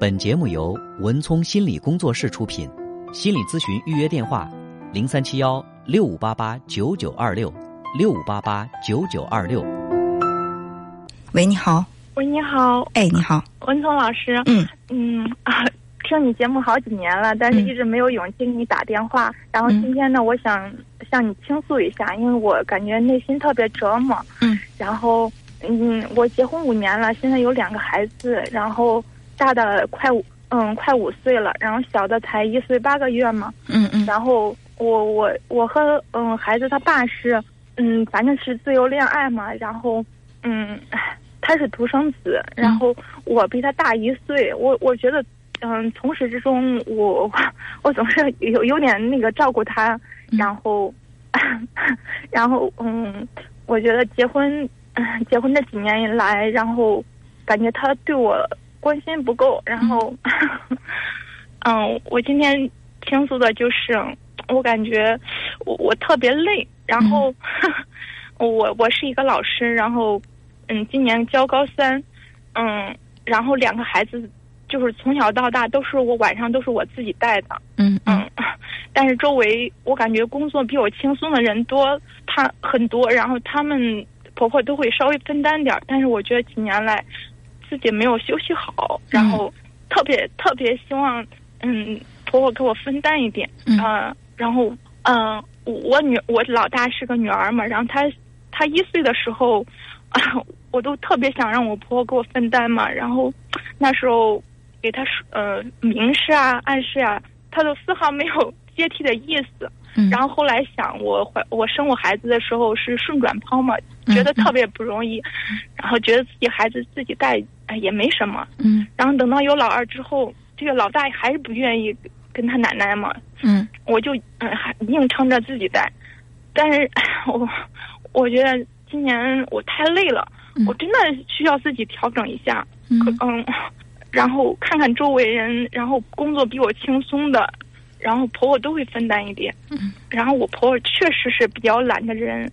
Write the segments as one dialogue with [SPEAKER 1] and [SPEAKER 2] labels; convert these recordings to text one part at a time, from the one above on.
[SPEAKER 1] 本节目由文聪心理工作室出品，心理咨询预约电话：零三七幺六五八八九九二六六五八八九九二六。
[SPEAKER 2] 喂，你好。
[SPEAKER 3] 喂，你好。
[SPEAKER 2] 哎，你好，
[SPEAKER 3] 文聪老师。
[SPEAKER 2] 嗯
[SPEAKER 3] 嗯啊，听你节目好几年了，但是一直没有勇气给你打电话。然后今天呢，我想向你倾诉一下，因为我感觉内心特别折磨。
[SPEAKER 2] 嗯。
[SPEAKER 3] 然后，嗯，我结婚五年了，现在有两个孩子，然后。大的快五嗯快五岁了，然后小的才一岁八个月嘛。
[SPEAKER 2] 嗯嗯。
[SPEAKER 3] 然后我我我和嗯孩子他爸是嗯反正是自由恋爱嘛。然后嗯他是独生子，然后我比他大一岁。我我觉得嗯从始至终我我总是有有点那个照顾他。然后 然后嗯我觉得结婚结婚这几年以来，然后感觉他对我。关心不够，然后，嗯，我今天倾诉的就是，我感觉我我特别累，然后，我我是一个老师，然后，嗯，今年教高三，嗯，然后两个孩子就是从小到大都是我晚上都是我自己带的，
[SPEAKER 2] 嗯
[SPEAKER 3] 嗯，但是周围我感觉工作比我轻松的人多，他很多，然后他们婆婆都会稍微分担点儿，但是我觉得几年来。自己没有休息好，然后特别特别希望，嗯，婆婆给我分担一点，
[SPEAKER 2] 嗯，
[SPEAKER 3] 然后，嗯，我女我老大是个女儿嘛，然后她她一岁的时候，啊我都特别想让我婆婆给我分担嘛，然后那时候给她说呃明示啊暗示啊，她都丝毫没有 接替的意思。然后后来想，我怀我生我孩子的时候是顺转剖嘛，觉得特别不容易，然后觉得自己孩子自己带哎也没什么。
[SPEAKER 2] 嗯。
[SPEAKER 3] 然后等到有老二之后，这个老大还是不愿意跟他奶奶嘛。
[SPEAKER 2] 嗯。
[SPEAKER 3] 我就嗯还硬撑着自己带，但是 我我觉得今年我太累了，我真的需要自己调整一下。
[SPEAKER 2] 嗯。
[SPEAKER 3] 嗯，然后看看周围人，然后工作比我轻松的。然后婆婆都会分担一点，
[SPEAKER 2] 嗯，
[SPEAKER 3] 然后我婆婆确实是比较懒的人，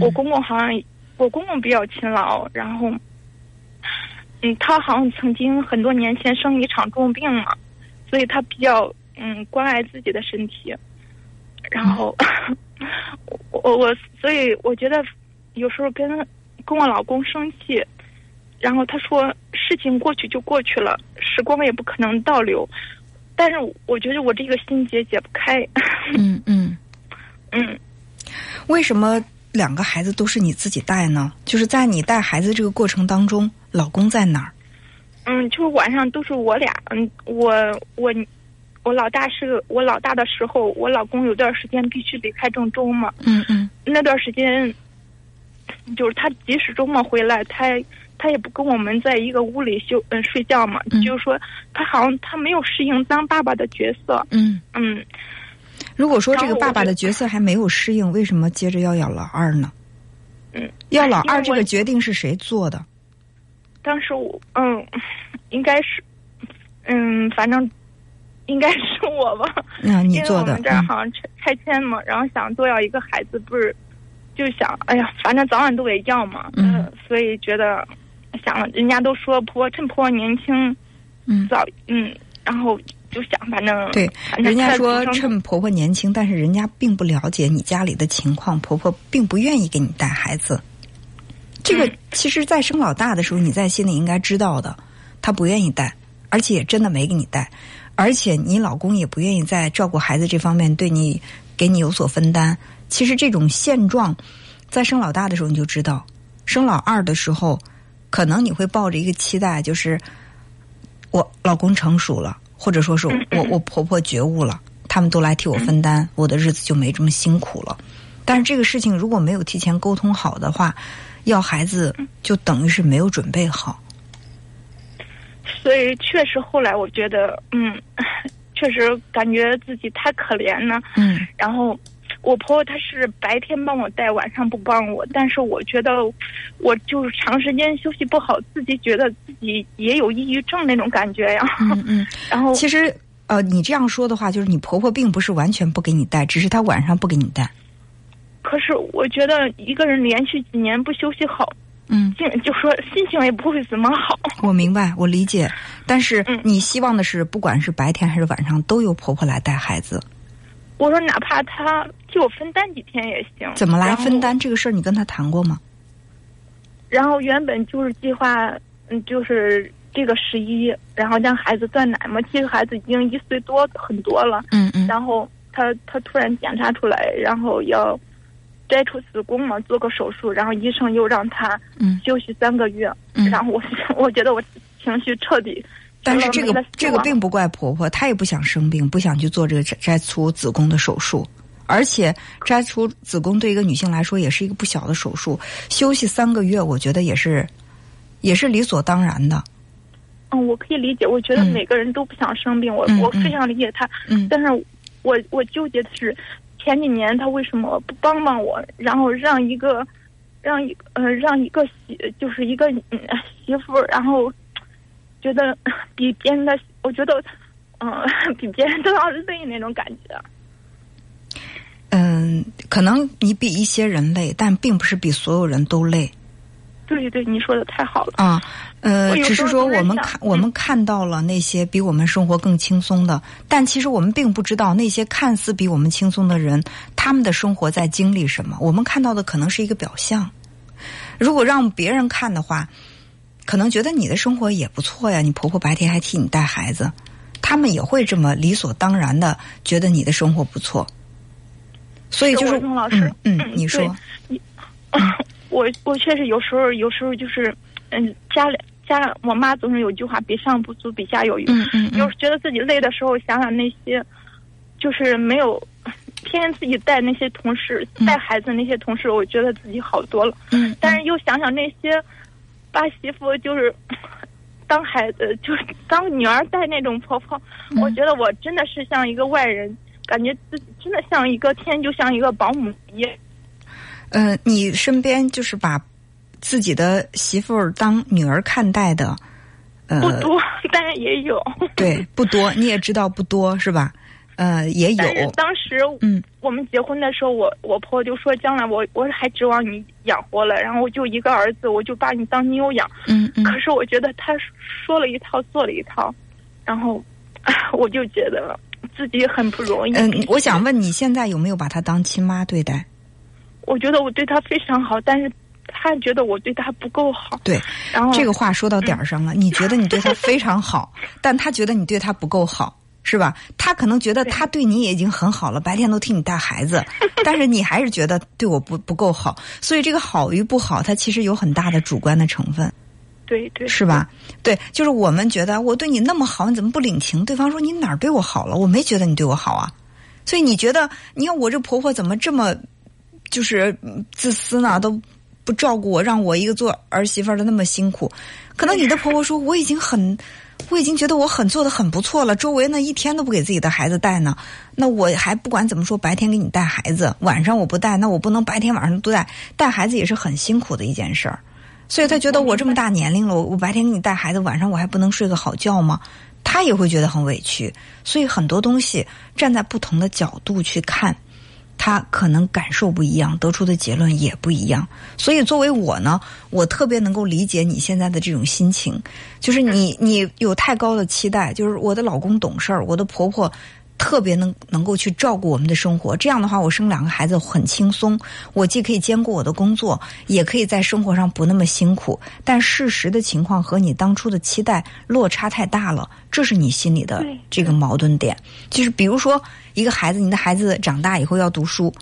[SPEAKER 3] 我公公好像我公公比较勤劳，然后，嗯，他好像曾经很多年前生一场重病嘛，所以他比较嗯关爱自己的身体，然后，我我所以我觉得有时候跟跟我老公生气，然后他说事情过去就过去了，时光也不可能倒流。但是我觉得我这个心结解不开。
[SPEAKER 2] 嗯嗯
[SPEAKER 3] 嗯，
[SPEAKER 2] 为什么两个孩子都是你自己带呢？就是在你带孩子这个过程当中，老公在哪儿？
[SPEAKER 3] 嗯，就是晚上都是我俩。嗯，我我我老大是我老大的时候，我老公有段时间必须得开郑州嘛。
[SPEAKER 2] 嗯嗯，
[SPEAKER 3] 那段时间就是他即使周末回来，他。他也不跟我们在一个屋里休嗯睡觉嘛，就是说他好像他没有适应当爸爸的角色。
[SPEAKER 2] 嗯
[SPEAKER 3] 嗯，
[SPEAKER 2] 如果说这个爸爸的角色还没有适应，为什么接着要养老二呢？
[SPEAKER 3] 嗯，
[SPEAKER 2] 要老二这个决定是谁做的？
[SPEAKER 3] 当时我嗯，应该是嗯，反正应该是我吧。
[SPEAKER 2] 嗯，你做的。因为
[SPEAKER 3] 我们这儿好像拆拆迁嘛，然后想多要一个孩子，不是就想哎呀，反正早晚都得要嘛。
[SPEAKER 2] 嗯，
[SPEAKER 3] 所以觉得。想，人家都说婆趁婆婆年轻，
[SPEAKER 2] 嗯，
[SPEAKER 3] 早嗯，然后就想反正
[SPEAKER 2] 对，人家说趁婆婆年轻，但是人家并不了解你家里的情况，婆婆并不愿意给你带孩子。这个其实，在生老大的时候，你在心里应该知道的，她不愿意带，而且也真的没给你带，而且你老公也不愿意在照顾孩子这方面对你给你有所分担。其实这种现状，在生老大的时候你就知道，生老二的时候。可能你会抱着一个期待，就是我老公成熟了，或者说是我我婆婆觉悟了，他们都来替我分担，我的日子就没这么辛苦了。但是这个事情如果没有提前沟通好的话，要孩子就等于是没有准备好。
[SPEAKER 3] 所以确实后来我觉得，嗯，确实感觉自己太可怜了。
[SPEAKER 2] 嗯，
[SPEAKER 3] 然后。我婆婆她是白天帮我带，晚上不帮我。但是我觉得，我就是长时间休息不好，自己觉得自己也有抑郁症那种感觉呀。
[SPEAKER 2] 嗯嗯。
[SPEAKER 3] 然后
[SPEAKER 2] 其实，呃，你这样说的话，就是你婆婆并不是完全不给你带，只是她晚上不给你带。
[SPEAKER 3] 可是我觉得，一个人连续几年不休息好，
[SPEAKER 2] 嗯，
[SPEAKER 3] 就说心情也不会怎么好。
[SPEAKER 2] 我明白，我理解，但是
[SPEAKER 3] 嗯
[SPEAKER 2] 你希望的是，不管是白天还是晚上，都由婆婆来带孩子。
[SPEAKER 3] 我说哪怕他替我分担几天也行。
[SPEAKER 2] 怎么来分？担这个事儿？你跟他谈过吗？
[SPEAKER 3] 然后原本就是计划，嗯，就是这个十一，然后让孩子断奶嘛。其实孩子已经一岁多很多了。
[SPEAKER 2] 嗯嗯
[SPEAKER 3] 然后他他突然检查出来，然后要摘除子宫嘛，做个手术，然后医生又让他
[SPEAKER 2] 嗯
[SPEAKER 3] 休息三个月。
[SPEAKER 2] 嗯。
[SPEAKER 3] 然后我 我觉得我情绪彻底。
[SPEAKER 2] 但是这个这个并不怪婆婆，她也不想生病，不想去做这个摘摘除子宫的手术。而且摘除子宫对一个女性来说也是一个不小的手术，休息三个月，我觉得也是也是理所当然的。
[SPEAKER 3] 嗯，我可以理解。我觉得
[SPEAKER 2] 嗯
[SPEAKER 3] 每个人都不想生病，我我非常理解他。
[SPEAKER 2] 嗯
[SPEAKER 3] 但是我我纠结的是，前几年他为什么不帮帮我，然后让一个让一呃让一个媳就是一个嗯媳妇儿，然后觉得 比别人的，我觉得嗯、比别人都要累那种感觉。
[SPEAKER 2] 嗯，可能你比一些人累，但并不是比所有人都累
[SPEAKER 3] 对对，你说的太好了。
[SPEAKER 2] 啊。呃只是说我们看我们看到了那些比我们生活更轻松的，但其实我们并不知道那些看似比我们轻松的人，他们的生活在经历什么。我们看到的可能是一个表象。如果让别人看的话，可能觉得你的生活也不错呀，你婆婆白天还替你带孩子，他们也会这么理所当然的觉得你的生活不错。所以就是
[SPEAKER 3] 老师嗯
[SPEAKER 2] 你说，
[SPEAKER 3] 我我确实有时候有时候就是嗯家里家我妈总是有句话，比上不足，比下有余。
[SPEAKER 2] 嗯嗯嗯
[SPEAKER 3] 有时觉得自己累的时候，想想那些，就是没有天天自己带那些同事、
[SPEAKER 2] 嗯
[SPEAKER 3] 带孩子那些同事，我觉得自己好多了。
[SPEAKER 2] 嗯，
[SPEAKER 3] 但是又想想那些把媳妇就是当孩子，就是当女儿带那种婆婆，
[SPEAKER 2] 嗯
[SPEAKER 3] 我觉得我真的是像一个外人，感觉自己真的像一个天，就像一个保姆一样。
[SPEAKER 2] 呃，你身边就是把自己的媳妇儿当女儿看待的，呃，
[SPEAKER 3] 不多，但是也有。
[SPEAKER 2] 对，不多，你也知道不多是吧？呃，也
[SPEAKER 3] 但是
[SPEAKER 2] 有，
[SPEAKER 3] 当时
[SPEAKER 2] 嗯
[SPEAKER 3] 我们结婚的时候，我我婆婆就说，将来我我还指望你养活了，然后我就一个儿子，我就把你当妞养。
[SPEAKER 2] 嗯嗯
[SPEAKER 3] 可是我觉得他说了一套，做了一套，然 后我就觉得自己很不容易。
[SPEAKER 2] 嗯、我想问你现在有没有把她当亲妈对待？
[SPEAKER 3] 我觉得我对他非常好，但是他觉得我对他不够好。
[SPEAKER 2] 对，
[SPEAKER 3] 然后
[SPEAKER 2] 这个话说到点儿上了。你觉得你对他非常好，但他觉得你对他不够好，是吧？他可能觉得他对你也已经很好了，白天都替你带孩子，但是你还是觉得对我不不够好。所以这个好与不好，它其实有很大的主观的成分。
[SPEAKER 3] 对对
[SPEAKER 2] 是吧？对，就是我们觉得我对你那么好，你怎么不领情？对方说你哪儿对我好了？我没觉得你对我好啊。所以你觉得，你看我这婆婆怎么这么就是嗯自私呢？都不照顾我，让我一个做儿媳妇的那么辛苦。可能你的婆婆说我已经很，我已经觉得我很做的很不错了，周围呢一天都不给自己的孩子带呢。那我还不管怎么说，白天给你带孩子，晚上我不带，那我不能白天晚上都带，带孩子也是很辛苦的一件事儿。所以他觉得我这么大年龄了，我我白天给你带孩子，晚上我还不能睡个好觉吗？他也会觉得很委屈。所以很多东西站在不同的角度去看，他可能感受不一样，得出的结论也不一样。所以作为我呢，我特别能够理解你现在的这种心情，就是你你有太高的期待，就是我的老公懂事儿，我的婆婆。特别能能够去照顾我们的生活，这样的话，我生两个孩子很轻松，我既可以兼顾我的工作，也可以在生活上不那么辛苦。但事实的情况和你当初的期待落差太大了，这是你心里的这个矛盾点。就是比如说，一个孩子，你的孩子长大以后要读书，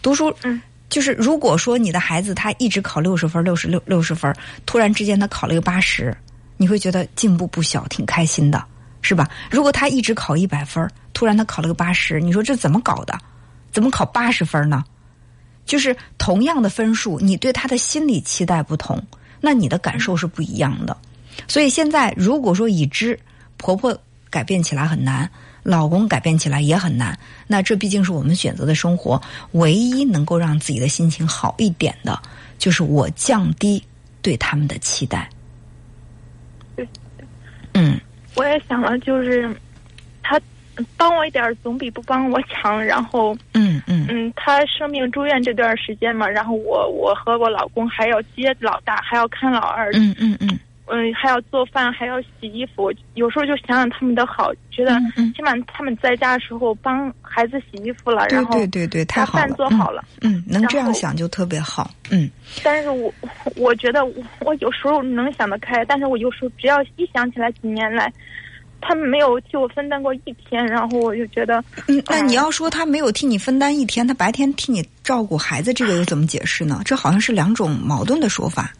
[SPEAKER 2] 读书，
[SPEAKER 3] 嗯，
[SPEAKER 2] 就是如果说你的孩子他一直考六十分、六十六六十分，突然之间他考了一个八十，你会觉得进步不小，挺开心的。是吧？如果他一直考一百分，突然他考了个八十，你说这怎么搞的？怎么考八十分呢？就是同样的分数，你对他的心理期待不同，那你的感受是不一样的。所以现在如果说已知婆婆改变起来很难，老公改变起来也很难，那这毕竟是我们选择的生活，唯一能够让自己的心情好一点的，就是我降低对他们的期待。嗯。
[SPEAKER 3] 我也想了，就是他帮我一点儿总比不帮我强。然后，
[SPEAKER 2] 嗯嗯。
[SPEAKER 3] 嗯，他生病住院这段时间嘛，然后我我和我老公还要接老大，还要看老二，
[SPEAKER 2] 嗯嗯嗯，
[SPEAKER 3] 嗯，还要做饭，还要洗衣服。有时候就想想他们的好，觉得起码他们在家的时候帮孩子洗衣服了，然后
[SPEAKER 2] 对对对，太好了，
[SPEAKER 3] 饭做好了，
[SPEAKER 2] 嗯，能这样想就特别好，嗯。
[SPEAKER 3] 但是我我觉得我有时候能想得开，但是我有时候只要一想起来几年来。他们没有替我分担过一天，然后我就觉得，
[SPEAKER 2] 嗯，那你要说他没有替你分担一天，他白天替你照顾孩子，这个又怎么解释呢？这好像是两种矛盾的说法。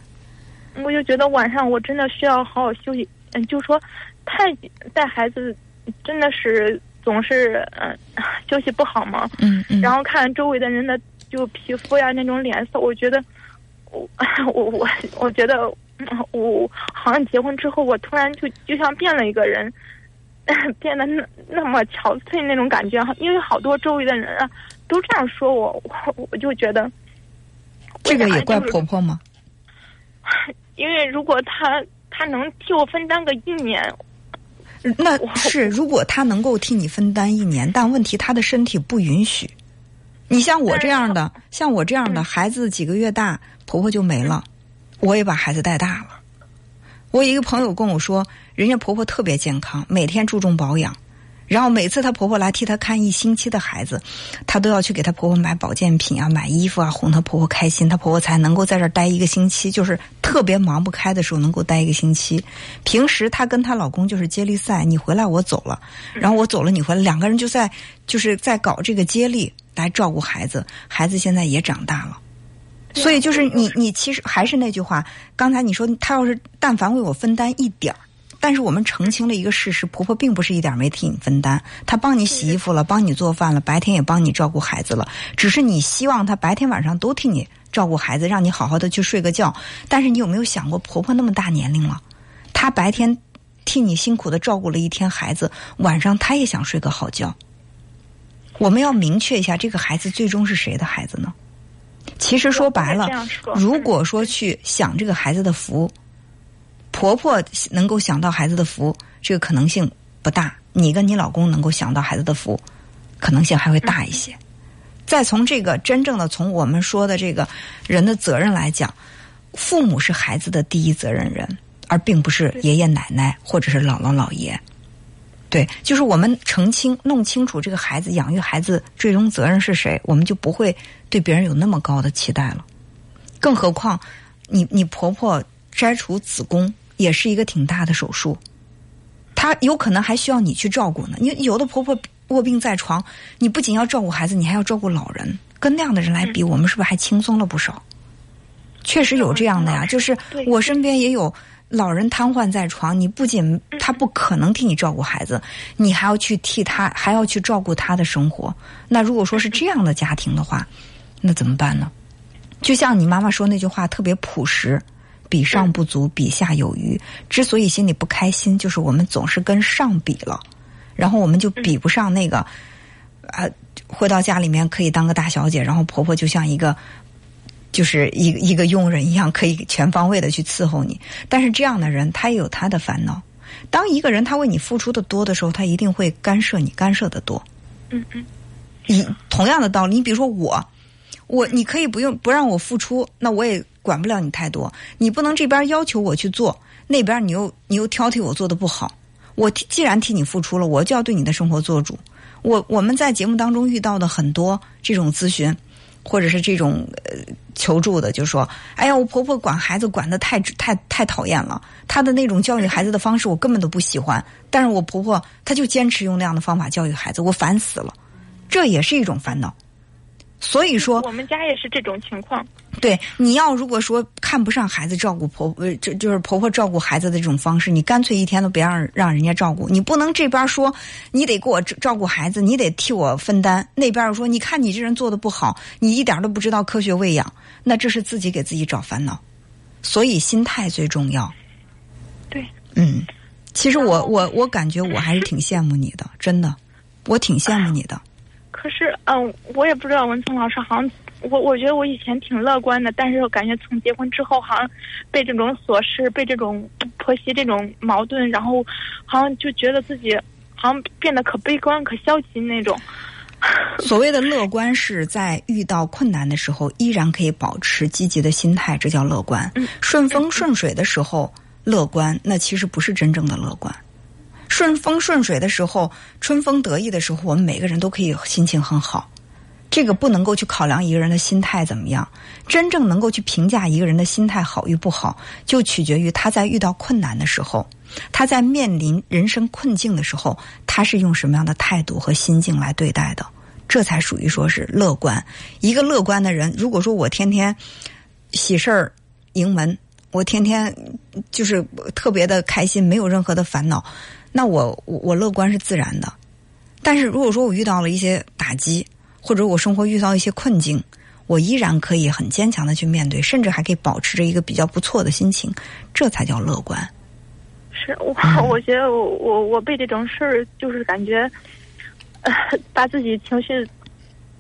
[SPEAKER 3] 我就觉得晚上我真的需要好好休息，嗯，就说太带孩子真的是总是嗯休息不好嘛，
[SPEAKER 2] 嗯嗯，
[SPEAKER 3] 然后看周围的人的就皮肤呀那种脸色，我觉得我 我我我觉得我好像结婚之后，我突然就就像变了一个人。变得那那么憔悴那种感觉，因为好多周围的人啊都这样说我，我我就觉得
[SPEAKER 2] 这个也怪婆婆吗？
[SPEAKER 3] 因为如果他他能替我分担个一年，
[SPEAKER 2] 那是如果他能够替你分担一年，但问题他的身体不允许。你像我这样的，像我这样的孩子几个月大，婆婆就没了，我也把孩子带大了。我一个朋友跟我说。人家婆婆特别健康，每天注重保养，然后每次她婆婆来替她看一星期的孩子，她都要去给她婆婆买保健品啊、买衣服啊，哄她婆婆开心，她婆婆才能够在这儿待一个星期。就是特别忙不开的时候，能够待一个星期。平时她跟她老公就是接力赛，你回来我走了，然后我走了你回来，两个人就在就是在搞这个接力来照顾孩子。孩子现在也长大了，所以就是你你其实还是那句话，刚才你说她要是但凡为我分担一点儿。但是我们澄清了一个事实：婆婆并不是一点没替你分担，她帮你洗衣服了，帮你做饭了，白天也帮你照顾孩子了。只是你希望她白天晚上都替你照顾孩子，让你好好的去睡个觉。但是你有没有想过，婆婆那么大年龄了，她白天替你辛苦的照顾了一天孩子，晚上她也想睡个好觉。我们要明确一下，这个孩子最终是谁的孩子呢？其实说白了，如果说去想这个孩子的福。婆婆能够享到孩子的福，这个可能性不大。你跟你老公能够享到孩子的福，可能性还会大一些。再从这个真正的从我们说的这个人的责任来讲，父母是孩子的第一责任人，而并不是爷爷奶奶或者是姥姥姥爷。对，就是我们澄清、弄清楚这个孩子养育孩子最终责任是谁，我们就不会对别人有那么高的期待了。更何况，你你婆婆摘除子宫。也是一个挺大的手术，她有可能还需要你去照顾呢。你有的婆婆卧病在床，你不仅要照顾孩子，你还要照顾老人。跟那样的人来比，我们是不是还轻松了不少？确实有这样的呀，就是我身边也有老人瘫痪在床，你不仅他不可能替你照顾孩子，你还要去替他，还要去照顾他的生活。那如果说是这样的家庭的话，那怎么办呢？就像你妈妈说那句话，特别朴实。比上不足，比下有余。之所以心里不开心，就是我们总是跟上比了，然后我们就比不上那个啊，回到家里面可以当个大小姐，然后婆婆就像一个就是一一个佣人一样，可以全方位的去伺候你。但是这样的人，他也有他的烦恼。当一个人他为你付出的多的时候，他一定会干涉你，干涉的多。
[SPEAKER 3] 嗯嗯。
[SPEAKER 2] 以同样的道理，你比如说我，我你可以不用不让我付出，那我也。管不了你太多，你不能这边要求我去做，那边你又你又挑剔我做的不好。我既然替你付出了，我就要对你的生活做主。我我们在节目当中遇到的很多这种咨询，或者是这种呃求助的，就说：“哎呀，我婆婆管孩子管的太太太讨厌了，她的那种教育孩子的方式我根本都不喜欢。但是我婆婆她就坚持用那样的方法教育孩子，我烦死了。这也是一种烦恼。所以说，
[SPEAKER 3] 我们家也是这种情况。”
[SPEAKER 2] 对，你要如果说看不上孩子照顾婆婆，这就是婆婆照顾孩子的这种方式，你干脆一天都别让让人家照顾。你不能这边说你得给我照顾孩子，你得替我分担；那边又说你看你这人做的不好，你一点都不知道科学喂养，那这是自己给自己找烦恼。所以心态最重要。
[SPEAKER 3] 对，
[SPEAKER 2] 嗯，其实我我我感觉我还是挺羡慕你的，真的，我挺羡慕你的。
[SPEAKER 3] 可是，嗯，我也不知道文聪老师好像。我我觉得我以前挺乐观的，但是我感觉从结婚之后，好像被这种琐事、被这种婆媳这种矛盾，然后好像就觉得自己好像变得可悲观、可消极那种。
[SPEAKER 2] 所谓的乐观是在遇到困难的时候依然可以保持积极的心态，这叫乐观。顺风顺水的时候乐观，那其实不是真正的乐观。顺风顺水的时候，春风得意的时候，我们每个人都可以心情很好。这个不能够去考量一个人的心态怎么样，真正能够去评价一个人的心态好与不好，就取决于他在遇到困难的时候，他在面临人生困境的时候，他是用什么样的态度和心境来对待的，这才属于说是乐观。一个乐观的人，如果说我天天喜事儿迎门，我天天就是特别的开心，没有任何的烦恼，那我我我乐观是自然的。但是如果说我遇到了一些打击，或者我生活遇到一些困境，我依然可以很坚强的去面对，甚至还可以保持着一个比较不错的心情，这才叫乐观。
[SPEAKER 3] 是我，我觉得我我我被这种事儿就是感觉，呃，把自己情绪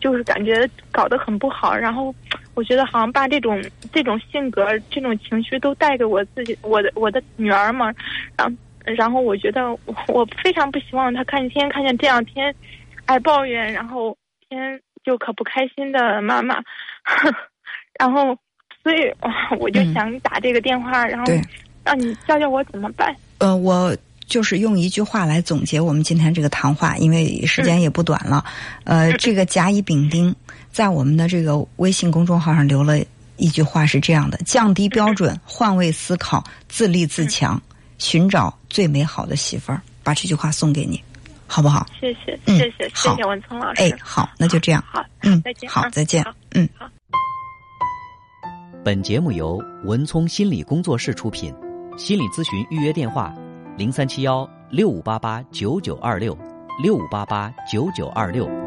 [SPEAKER 3] 就是感觉搞得很不好，然后我觉得好像把这种这种性格、这种情绪都带给我自己，我的我的女儿嘛，然后然后我觉得我非常不希望她看天天看见这样天爱抱怨，然后。天就可不开心的妈妈，然后所以我就想打这个电话，然后让你教教我怎么办。
[SPEAKER 2] 呃，我就是用一句话来总结我们今天这个谈话，因为时间也不短了。呃，这个甲乙丙丁在我们的这个微信公众号上留了一句话，是这样的：降低标准，换位思考，自立自强，寻找最美好的媳妇儿。把这句话送给你。好不好？
[SPEAKER 3] 谢谢，谢谢，谢谢文聪老师。
[SPEAKER 2] 哎，好，那就这样。
[SPEAKER 3] 好，嗯，再
[SPEAKER 2] 见。好，再见。嗯，
[SPEAKER 3] 好。
[SPEAKER 1] 本节目由文聪心理工作室出品，心理咨询预约电话：零三七幺六五八八九九二六六五八八九九二六。